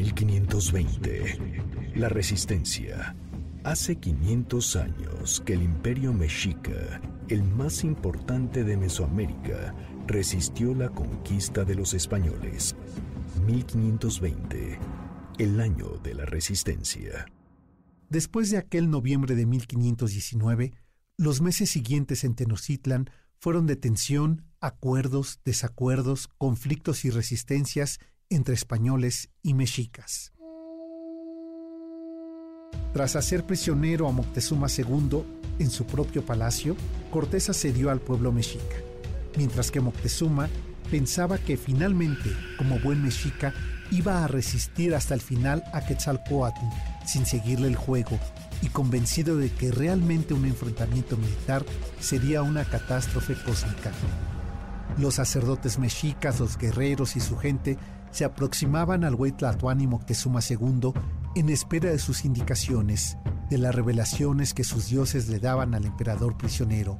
1520. La resistencia. Hace 500 años que el imperio mexica, el más importante de Mesoamérica, resistió la conquista de los españoles. 1520. El año de la resistencia. Después de aquel noviembre de 1519, los meses siguientes en Tenochtitlan fueron de tensión, acuerdos, desacuerdos, conflictos y resistencias entre españoles y mexicas. Tras hacer prisionero a Moctezuma II en su propio palacio, Cortés asedió al pueblo mexica, mientras que Moctezuma pensaba que finalmente, como buen mexica, iba a resistir hasta el final a Quetzalcoatl sin seguirle el juego y convencido de que realmente un enfrentamiento militar sería una catástrofe cósmica. Los sacerdotes mexicas, los guerreros y su gente se aproximaban al Huaytlatoani Moctezuma II en espera de sus indicaciones, de las revelaciones que sus dioses le daban al emperador prisionero.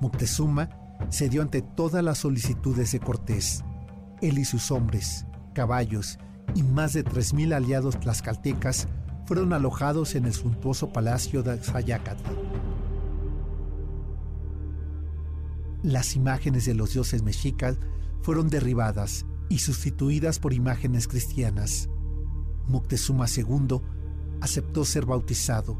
Moctezuma cedió ante todas las solicitudes de Cortés. Él y sus hombres, caballos y más de 3.000 aliados tlaxcaltecas fueron alojados en el suntuoso palacio de Xayacatl. Las imágenes de los dioses mexicas fueron derribadas y sustituidas por imágenes cristianas. Moctezuma II aceptó ser bautizado.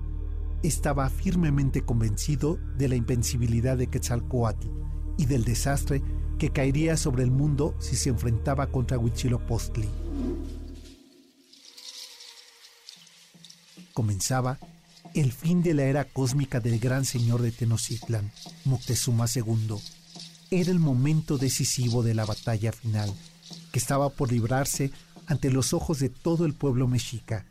Estaba firmemente convencido de la invencibilidad de Quetzalcoatl y del desastre que caería sobre el mundo si se enfrentaba contra Huitzilopochtli. comenzaba el fin de la era cósmica del gran señor de Tenochtitlan, Moctezuma II. Era el momento decisivo de la batalla final, que estaba por librarse ante los ojos de todo el pueblo mexica.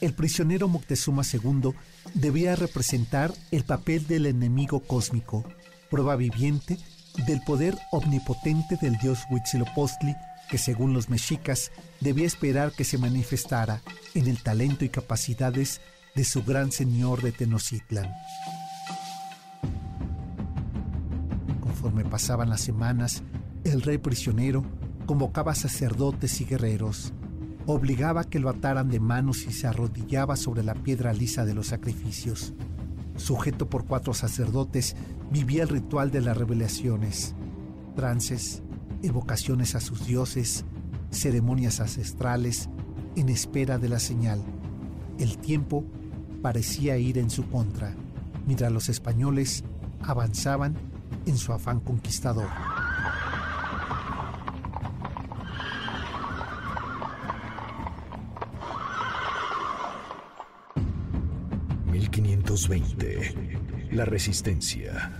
El prisionero Moctezuma II debía representar el papel del enemigo cósmico, prueba viviente del poder omnipotente del dios Huitzilopochtli que según los mexicas debía esperar que se manifestara en el talento y capacidades de su gran señor de Tenochtitlan. Conforme pasaban las semanas, el rey prisionero convocaba sacerdotes y guerreros, obligaba a que lo ataran de manos y se arrodillaba sobre la piedra lisa de los sacrificios. Sujeto por cuatro sacerdotes, vivía el ritual de las revelaciones, trances, evocaciones a sus dioses, ceremonias ancestrales, en espera de la señal. El tiempo parecía ir en su contra, mientras los españoles avanzaban en su afán conquistador. ...1520... La Resistencia